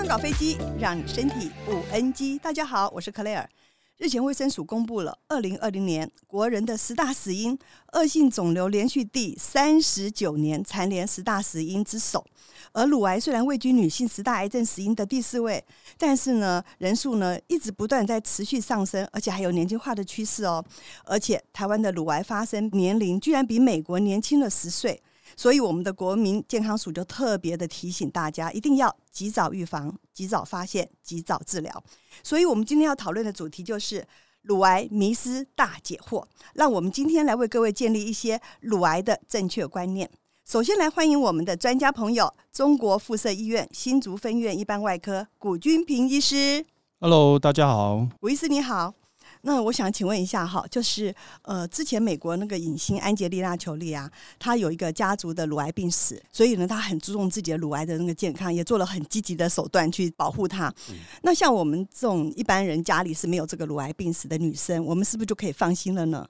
康搞飞机，让你身体不 NG。大家好，我是克莱尔。日前卫生署公布了二零二零年国人的十大死因，恶性肿瘤连续第三十九年蝉联十大死因之首。而乳癌虽然位居女性十大癌症死因的第四位，但是呢，人数呢一直不断在持续上升，而且还有年轻化的趋势哦。而且台湾的乳癌发生年龄居然比美国年轻了十岁。所以，我们的国民健康署就特别的提醒大家，一定要及早预防、及早发现、及早治疗。所以，我们今天要讨论的主题就是乳癌迷思大解惑。让我们今天来为各位建立一些乳癌的正确观念。首先，来欢迎我们的专家朋友——中国附设医院新竹分院一般外科古君平医师。Hello，大家好，古医师你好。那我想请问一下哈，就是呃，之前美国那个影星安吉丽娜·裘丽啊，她有一个家族的乳癌病史，所以呢，她很注重自己的乳癌的那个健康，也做了很积极的手段去保护她。嗯、那像我们这种一般人家里是没有这个乳癌病史的女生，我们是不是就可以放心了呢？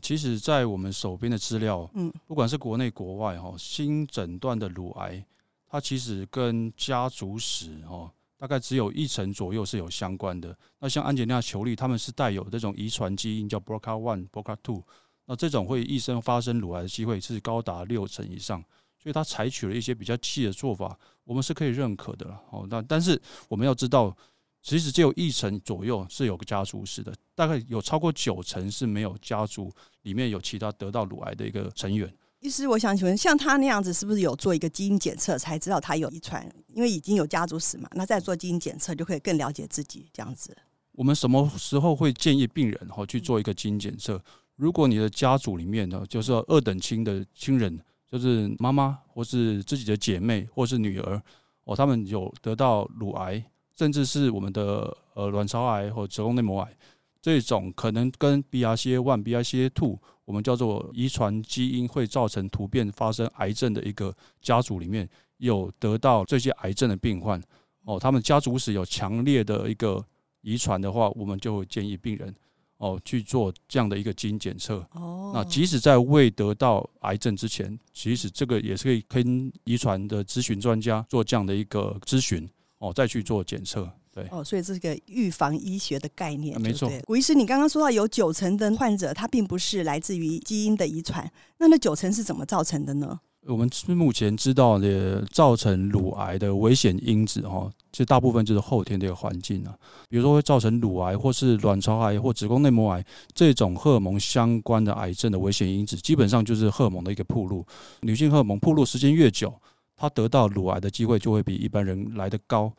其实，在我们手边的资料，嗯，不管是国内国外哈，新诊断的乳癌，它其实跟家族史哈。大概只有一成左右是有相关的。那像安吉丽娜·裘丽，他们是带有这种遗传基因，叫 BRCA one、BRCA two。那这种会一生发生乳癌的机会是高达六成以上，所以他采取了一些比较细的做法，我们是可以认可的了。哦，那但是我们要知道，其实只有一成左右是有个家族史的，大概有超过九成是没有家族里面有其他得到乳癌的一个成员。医师，我想请问，像他那样子，是不是有做一个基因检测才知道他有遗传？因为已经有家族史嘛，那再做基因检测就可以更了解自己这样子。我们什么时候会建议病人哈去做一个基因检测？如果你的家族里面呢，就是二等亲的亲人，就是妈妈或是自己的姐妹或是女儿哦，他们有得到乳癌，甚至是我们的呃卵巢癌或子宫内膜癌。这种可能跟 BRCA one、BRCA two，我们叫做遗传基因会造成突变发生癌症的一个家族里面有得到这些癌症的病患哦，他们家族史有强烈的一个遗传的话，我们就会建议病人哦去做这样的一个基因检测。哦，那即使在未得到癌症之前，其实这个也是可以跟遗传的咨询专家做这样的一个咨询哦，再去做检测。对哦，所以这是个预防医学的概念，啊、没错。古医师，你刚刚说到有九成的患者，他并不是来自于基因的遗传，那那九成是怎么造成的呢？我们目前知道的造成乳癌的危险因子，哈，其实大部分就是后天的一个环境啊，比如说会造成乳癌或是卵巢癌或子宫内膜癌这种荷尔蒙相关的癌症的危险因子，基本上就是荷尔蒙的一个铺路。女性荷尔蒙铺路时间越久，她得到乳癌的机会就会比一般人来得高。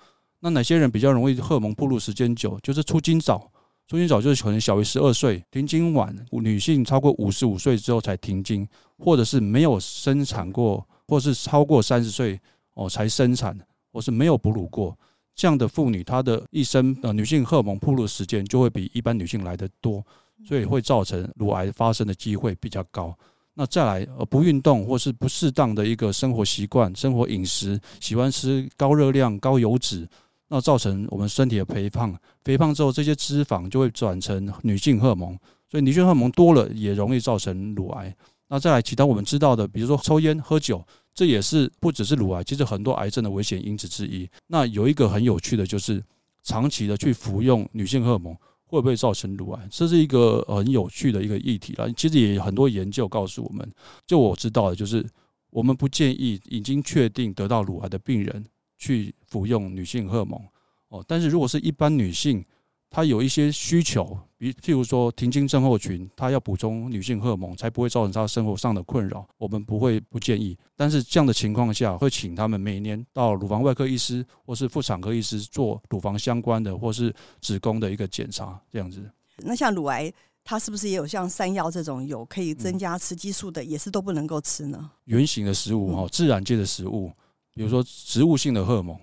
那哪些人比较容易荷尔蒙暴露时间久？就是出经早，出经早就是可能小于十二岁，停经晚，女性超过五十五岁之后才停经，或者是没有生产过，或是超过三十岁哦才生产，或是没有哺乳过这样的妇女，她的一生呃女性荷尔蒙暴露时间就会比一般女性来得多，所以会造成乳癌发生的机会比较高。那再来呃不运动或是不适当的一个生活习惯、生活饮食，喜欢吃高热量、高油脂。那造成我们身体的肥胖，肥胖之后这些脂肪就会转成女性荷尔蒙，所以女性荷尔蒙多了也容易造成乳癌。那再来其他我们知道的，比如说抽烟、喝酒，这也是不只是乳癌，其实很多癌症的危险因子之一。那有一个很有趣的就是，长期的去服用女性荷尔蒙会不会造成乳癌？这是一个很有趣的一个议题了。其实也有很多研究告诉我们，就我知道的就是，我们不建议已经确定得到乳癌的病人。去服用女性荷尔蒙哦，但是如果是一般女性，她有一些需求，比譬如说停经症候群，她要补充女性荷尔蒙，才不会造成她生活上的困扰，我们不会不建议。但是这样的情况下，会请他们每年到乳房外科医师或是妇产科医师做乳房相关的或是子宫的一个检查，这样子。那像乳癌，它是不是也有像山药这种有可以增加雌激素的，也是都不能够吃呢？原型的食物哈，自然界的食物。比如说植物性的荷尔蒙，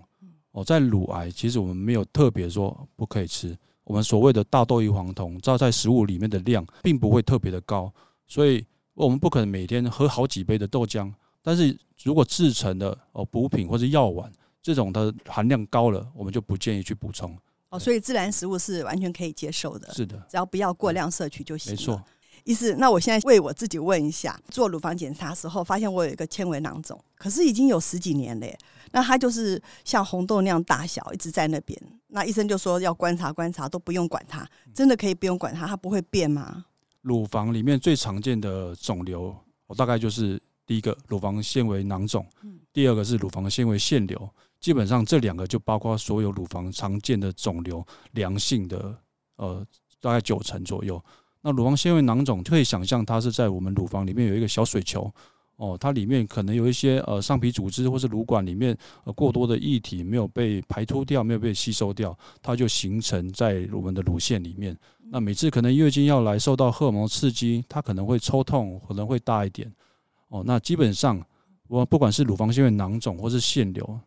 哦，在乳癌其实我们没有特别说不可以吃。我们所谓的大豆异黄酮，照在食物里面的量并不会特别的高，所以我们不可能每天喝好几杯的豆浆。但是如果制成的哦补品或者药丸这种的含量高了，我们就不建议去补充。哦，所以自然食物是完全可以接受的。是的，只要不要过量摄取就行了。没错。意思，那我现在为我自己问一下，做乳房检查的时候发现我有一个纤维囊肿，可是已经有十几年了耶。那它就是像红豆那样大小，一直在那边。那医生就说要观察观察，都不用管它，真的可以不用管它，它不会变吗？乳房里面最常见的肿瘤，我大概就是第一个乳房纤维囊肿，第二个是乳房纤维腺瘤。基本上这两个就包括所有乳房常见的肿瘤，良性的呃大概九成左右。那乳房纤维囊肿可以想象，它是在我们乳房里面有一个小水球哦，它里面可能有一些呃上皮组织或是乳管里面呃过多的液体没有被排出掉，没有被吸收掉，它就形成在我们的乳腺里面。那每次可能月经要来，受到荷尔蒙刺激，它可能会抽痛，可能会大一点哦。那基本上我不管是乳房纤维囊肿或是腺瘤。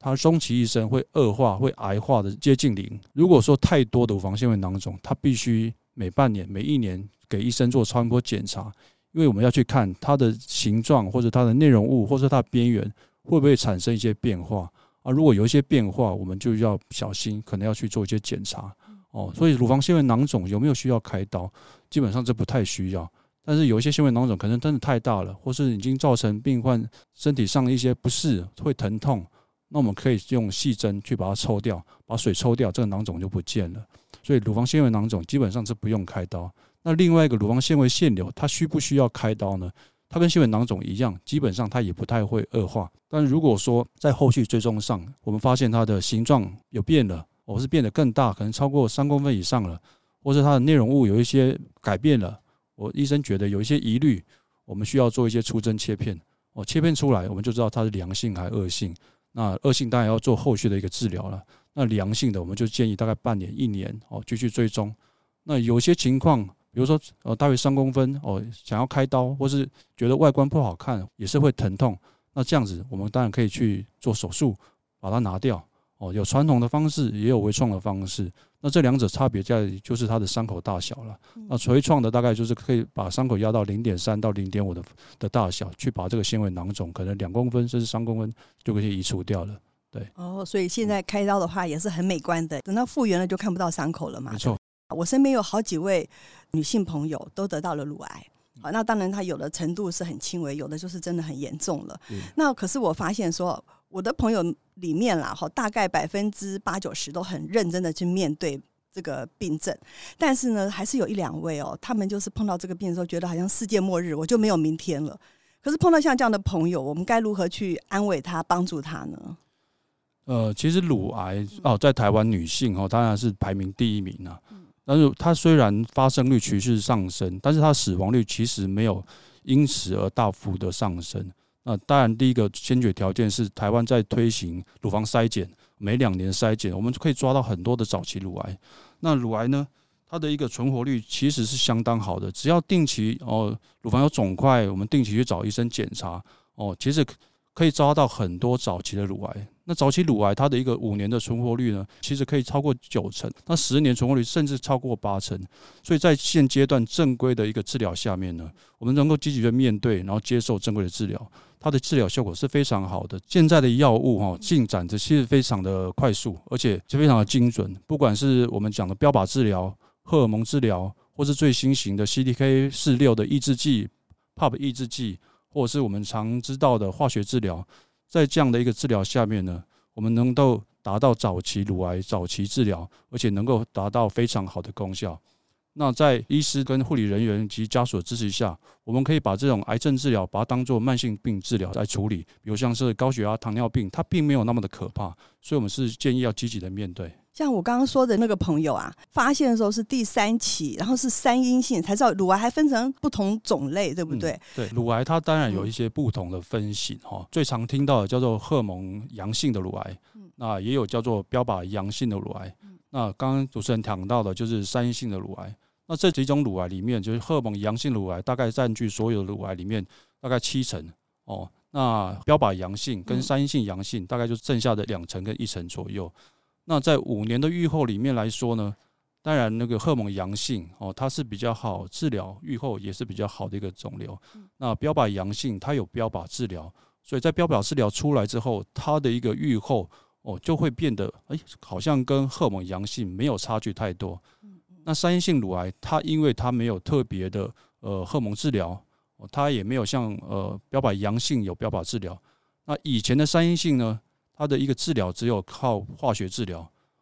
它终其一生会恶化，会癌化的接近零。如果说太多的乳房纤维囊肿，它必须每半年、每一年给医生做超音波检查，因为我们要去看它的形状，或者它的内容物，或者它的边缘会不会产生一些变化。啊，如果有一些变化，我们就要小心，可能要去做一些检查。哦，所以乳房纤维囊肿有没有需要开刀？基本上这不太需要。但是有一些纤维囊肿可能真的太大了，或是已经造成病患身体上的一些不适，会疼痛。那我们可以用细针去把它抽掉，把水抽掉，这个囊肿就不见了。所以乳房纤维囊肿基本上是不用开刀。那另外一个乳房纤维腺瘤，它需不需要开刀呢？它跟纤维囊肿一样，基本上它也不太会恶化。但如果说在后续追踪上，我们发现它的形状有变了，或是变得更大，可能超过三公分以上了，或是它的内容物有一些改变了，我医生觉得有一些疑虑，我们需要做一些出针切片。哦，切片出来，我们就知道它是良性还是恶性。那恶性当然要做后续的一个治疗了。那良性的，我们就建议大概半年、一年哦，继续追踪。那有些情况，比如说呃，大约三公分哦，想要开刀，或是觉得外观不好看，也是会疼痛。那这样子，我们当然可以去做手术，把它拿掉。哦，有传统的方式，也有微创的方式。那这两者差别在就是它的伤口大小了。那微创的大概就是可以把伤口压到零点三到零点五的的大小，去把这个纤维囊肿可能两公分甚至三公分就可以移除掉了。对。哦，所以现在开刀的话也是很美观的。等到复原了就看不到伤口了嘛。没错。我身边有好几位女性朋友都得到了乳癌。好，那当然她有的程度是很轻微，有的就是真的很严重了。那可是我发现说。我的朋友里面啦，哈，大概百分之八九十都很认真的去面对这个病症，但是呢，还是有一两位哦，他们就是碰到这个病的时候，觉得好像世界末日，我就没有明天了。可是碰到像这样的朋友，我们该如何去安慰他、帮助他呢？呃，其实乳癌哦，在台湾女性哦，当然是排名第一名啊。但是它虽然发生率趋势上升，但是它死亡率其实没有因此而大幅的上升。那当然，第一个先决条件是台湾在推行乳房筛检，每两年筛检，我们就可以抓到很多的早期乳癌。那乳癌呢，它的一个存活率其实是相当好的，只要定期哦，乳房有肿块，我们定期去找医生检查哦，其实可以抓到很多早期的乳癌。那早期乳癌它的一个五年的存活率呢，其实可以超过九成，那十年存活率甚至超过八成。所以在现阶段正规的一个治疗下面呢，我们能够积极的面对，然后接受正规的治疗。它的治疗效果是非常好的。现在的药物哈进展的其实非常的快速，而且是非常的精准。不管是我们讲的标靶治疗、荷尔蒙治疗，或是最新型的 CDK 四六的抑制剂、PARP 抑制剂，或者是我们常知道的化学治疗，在这样的一个治疗下面呢，我们能够达到早期乳癌早期治疗，而且能够达到非常好的功效。那在医师跟护理人员及家属支持下，我们可以把这种癌症治疗，把它当做慢性病治疗来处理。比如像是高血压、糖尿病，它并没有那么的可怕，所以我们是建议要积极的面对。像我刚刚说的那个朋友啊，发现的时候是第三期，然后是三阴性，才知道乳癌还分成不同种类，对不对？嗯、对，乳癌它当然有一些不同的分型哈，最常听到的叫做荷尔蒙阳性的乳癌，那也有叫做标靶阳性的乳癌。那刚刚主持人讲到的就是三阴性的乳癌。那这几种乳癌里面，就是荷尔蒙阳性乳癌大概占据所有的乳癌里面大概七成哦。那标靶阳性跟三阴性阳性大概就剩下的两成跟一成左右。那在五年的预后里面来说呢，当然那个荷尔蒙阳性哦，它是比较好治疗，预后也是比较好的一个肿瘤。那标靶阳性它有标靶治疗，所以在标靶治疗出来之后，它的一个预后哦就会变得哎，好像跟荷尔蒙阳性没有差距太多。那三阴性乳癌，它因为它没有特别的呃荷尔蒙治疗，它也没有像呃标靶阳性有标靶治疗。那以前的三阴性呢，它的一个治疗只有靠化学治疗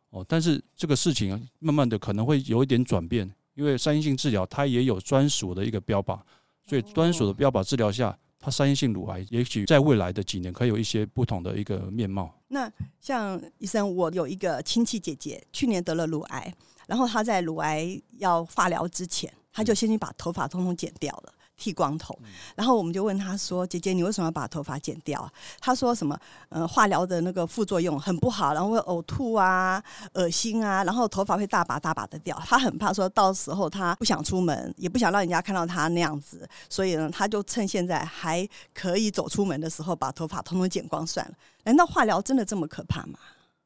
哦，但是这个事情慢慢的可能会有一点转变，因为三阴性治疗它也有专属的一个标靶，所以专属的标靶治疗下，它三阴性乳癌也许在未来的几年可以有一些不同的一个面貌。那像医生，我有一个亲戚姐姐，去年得了乳癌，然后她在乳癌要化疗之前，她就先去把头发通通剪掉了。剃光头，然后我们就问他说：“姐姐，你为什么要把头发剪掉？”他说：“什么？呃，化疗的那个副作用很不好，然后会呕吐啊、恶心啊，然后头发会大把大把的掉。他很怕说到时候他不想出门，也不想让人家看到他那样子，所以呢，他就趁现在还可以走出门的时候，把头发通通剪光算了。难道化疗真的这么可怕吗？”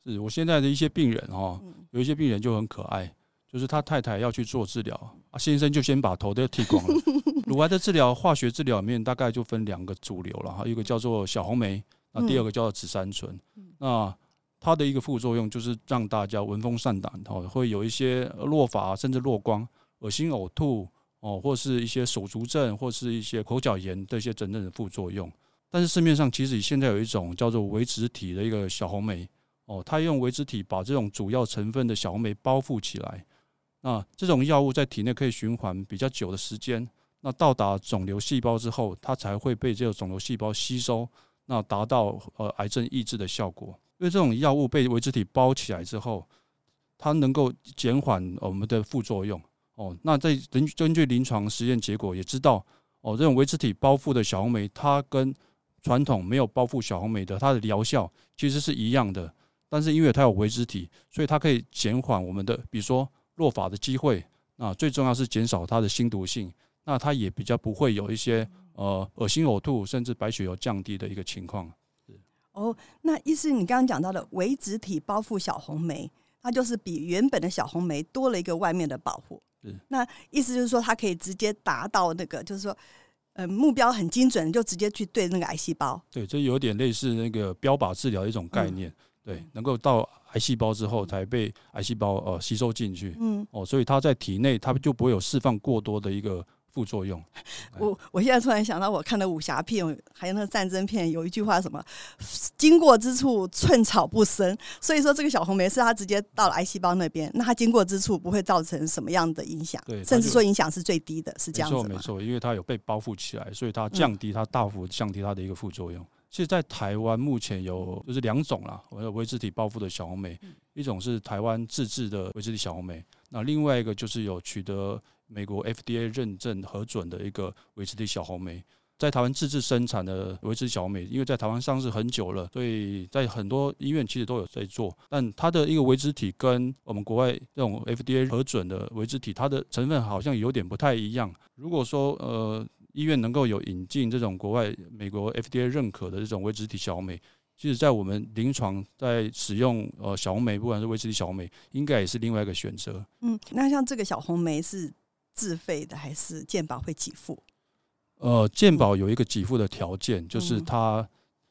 是我现在的一些病人哦，有一些病人就很可爱，就是他太太要去做治疗，啊，先生就先把头都剃光了。乳癌的治疗，化学治疗里面大概就分两个主流了哈，一个叫做小红梅，那第二个叫做紫杉醇。那它的一个副作用就是让大家闻风丧胆，哈，会有一些落发甚至落光、恶心呕吐哦，或是一些手足症，或是一些口角炎这些真正的副作用。但是市面上其实现在有一种叫做维持体的一个小红梅哦，它用维持体把这种主要成分的小红梅包覆起来，那这种药物在体内可以循环比较久的时间。那到达肿瘤细胞之后，它才会被这个肿瘤细胞吸收，那达到呃癌症抑制的效果。因为这种药物被微植体包起来之后，它能够减缓我们的副作用。哦，那在根根据临床实验结果也知道，哦，这种微植体包覆的小红莓，它跟传统没有包覆小红莓的它的疗效其实是一样的。但是因为它有微植体，所以它可以减缓我们的，比如说落发的机会。那最重要是减少它的新毒性。那它也比较不会有一些呃恶心呕吐，甚至白血球降低的一个情况。哦，那意思你刚刚讲到的微植体包覆小红莓，它就是比原本的小红莓多了一个外面的保护。是，那意思就是说，它可以直接达到那个，就是说，呃，目标很精准，就直接去对那个癌细胞。对，这有点类似那个标靶治疗的一种概念。嗯、对，能够到癌细胞之后才被癌细胞呃吸收进去。嗯。哦，所以它在体内它就不会有释放过多的一个。副作用，我我现在突然想到，我看的武侠片，还有那个战争片，有一句话什么“经过之处寸草不生”，所以说这个小红梅是它直接到了癌细胞那边，那它经过之处不会造成什么样的影响，对，甚至说影响是最低的，是这样子吗？没错，没错，因为它有被包覆起来，所以它降低它大幅降低它的一个副作用。其实，在台湾目前有就是两种啦，我有微植体包覆的小红莓，一种是台湾自制的微植体小红莓，那另外一个就是有取得。美国 FDA 认证核准的一个维持体小红莓，在台湾自制生产的维持小红莓，因为在台湾上市很久了，所以在很多医院其实都有在做。但它的一个微植体跟我们国外这种 FDA 核准的维持体，它的成分好像有点不太一样。如果说呃医院能够有引进这种国外美国 FDA 认可的这种维持体小红莓，其实在我们临床在使用呃小红莓，不管是微植体小红莓，应该也是另外一个选择。嗯，那像这个小红莓是。自费的还是健保会给付？呃，健保有一个给付的条件，就是它，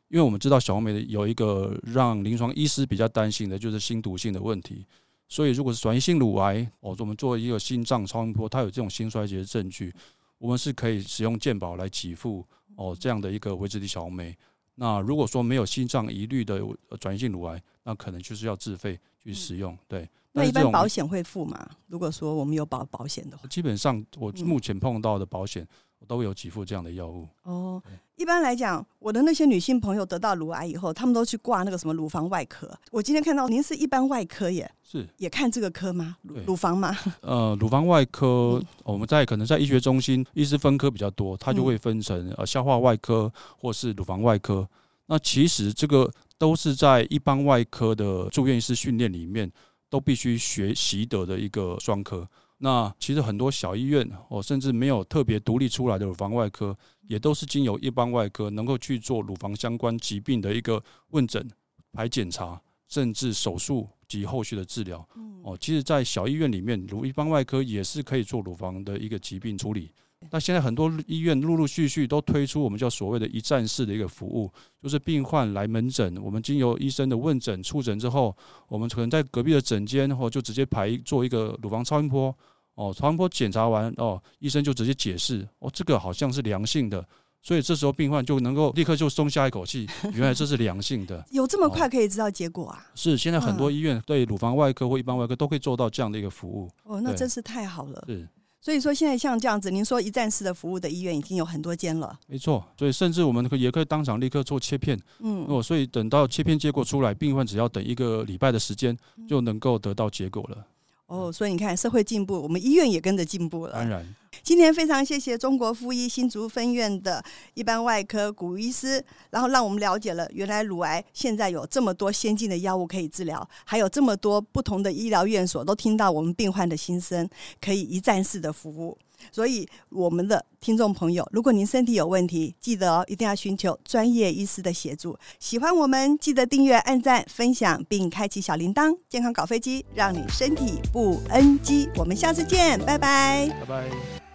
因为我们知道小红莓有一个让临床医师比较担心的，就是心毒性的问题。所以，如果是转移性乳癌，哦，我们作为一个心脏超音波，它有这种心衰竭的证据，我们是可以使用健保来给付哦这样的一个微植体小红梅。那如果说没有心脏疑虑的转移性乳癌，那可能就是要自费去使用，对。那一般保险会付吗？如果说我们有保保险的话，基本上我目前碰到的保险都有给付这样的药物。哦，一般来讲，我的那些女性朋友得到乳癌以后，他们都去挂那个什么乳房外科。我今天看到您是一般外科耶，是也看这个科吗？乳房吗？呃，乳房外科，我们在可能在医学中心，医师分科比较多，它就会分成呃消化外科或是乳房外科。那其实这个都是在一般外科的住院医师训练里面。都必须学习得的一个专科。那其实很多小医院哦，甚至没有特别独立出来的乳房外科，也都是经由一般外科能够去做乳房相关疾病的一个问诊、排检查，甚至手术及后续的治疗。哦，其实，在小医院里面，如一般外科也是可以做乳房的一个疾病处理。那现在很多医院陆陆续续都推出我们叫所谓的一站式的一个服务，就是病患来门诊，我们经由医生的问诊、触诊之后，我们可能在隔壁的诊间，或就直接排做一个乳房超音波。哦，超音波检查完，哦，医生就直接解释，哦，这个好像是良性的，所以这时候病患就能够立刻就松下一口气，原来这是良性的。有这么快可以知道结果啊？是，现在很多医院对乳房外科或一般外科都可以做到这样的一个服务。哦，那真是太好了。是。所以说，现在像这样子，您说一站式的服务的医院已经有很多间了。没错，所以甚至我们可也可以当场立刻做切片。嗯，哦，所以等到切片结果出来，病患只要等一个礼拜的时间，就能够得到结果了。哦，所以你看，社会进步，我们医院也跟着进步了。当然，今天非常谢谢中国附医新竹分院的一般外科古医师，然后让我们了解了原来乳癌现在有这么多先进的药物可以治疗，还有这么多不同的医疗院所都听到我们病患的心声，可以一站式的服务。所以，我们的听众朋友，如果您身体有问题，记得哦，一定要寻求专业医师的协助。喜欢我们，记得订阅、按赞、分享，并开启小铃铛。健康搞飞机，让你身体不 NG。我们下次见，拜拜，拜拜。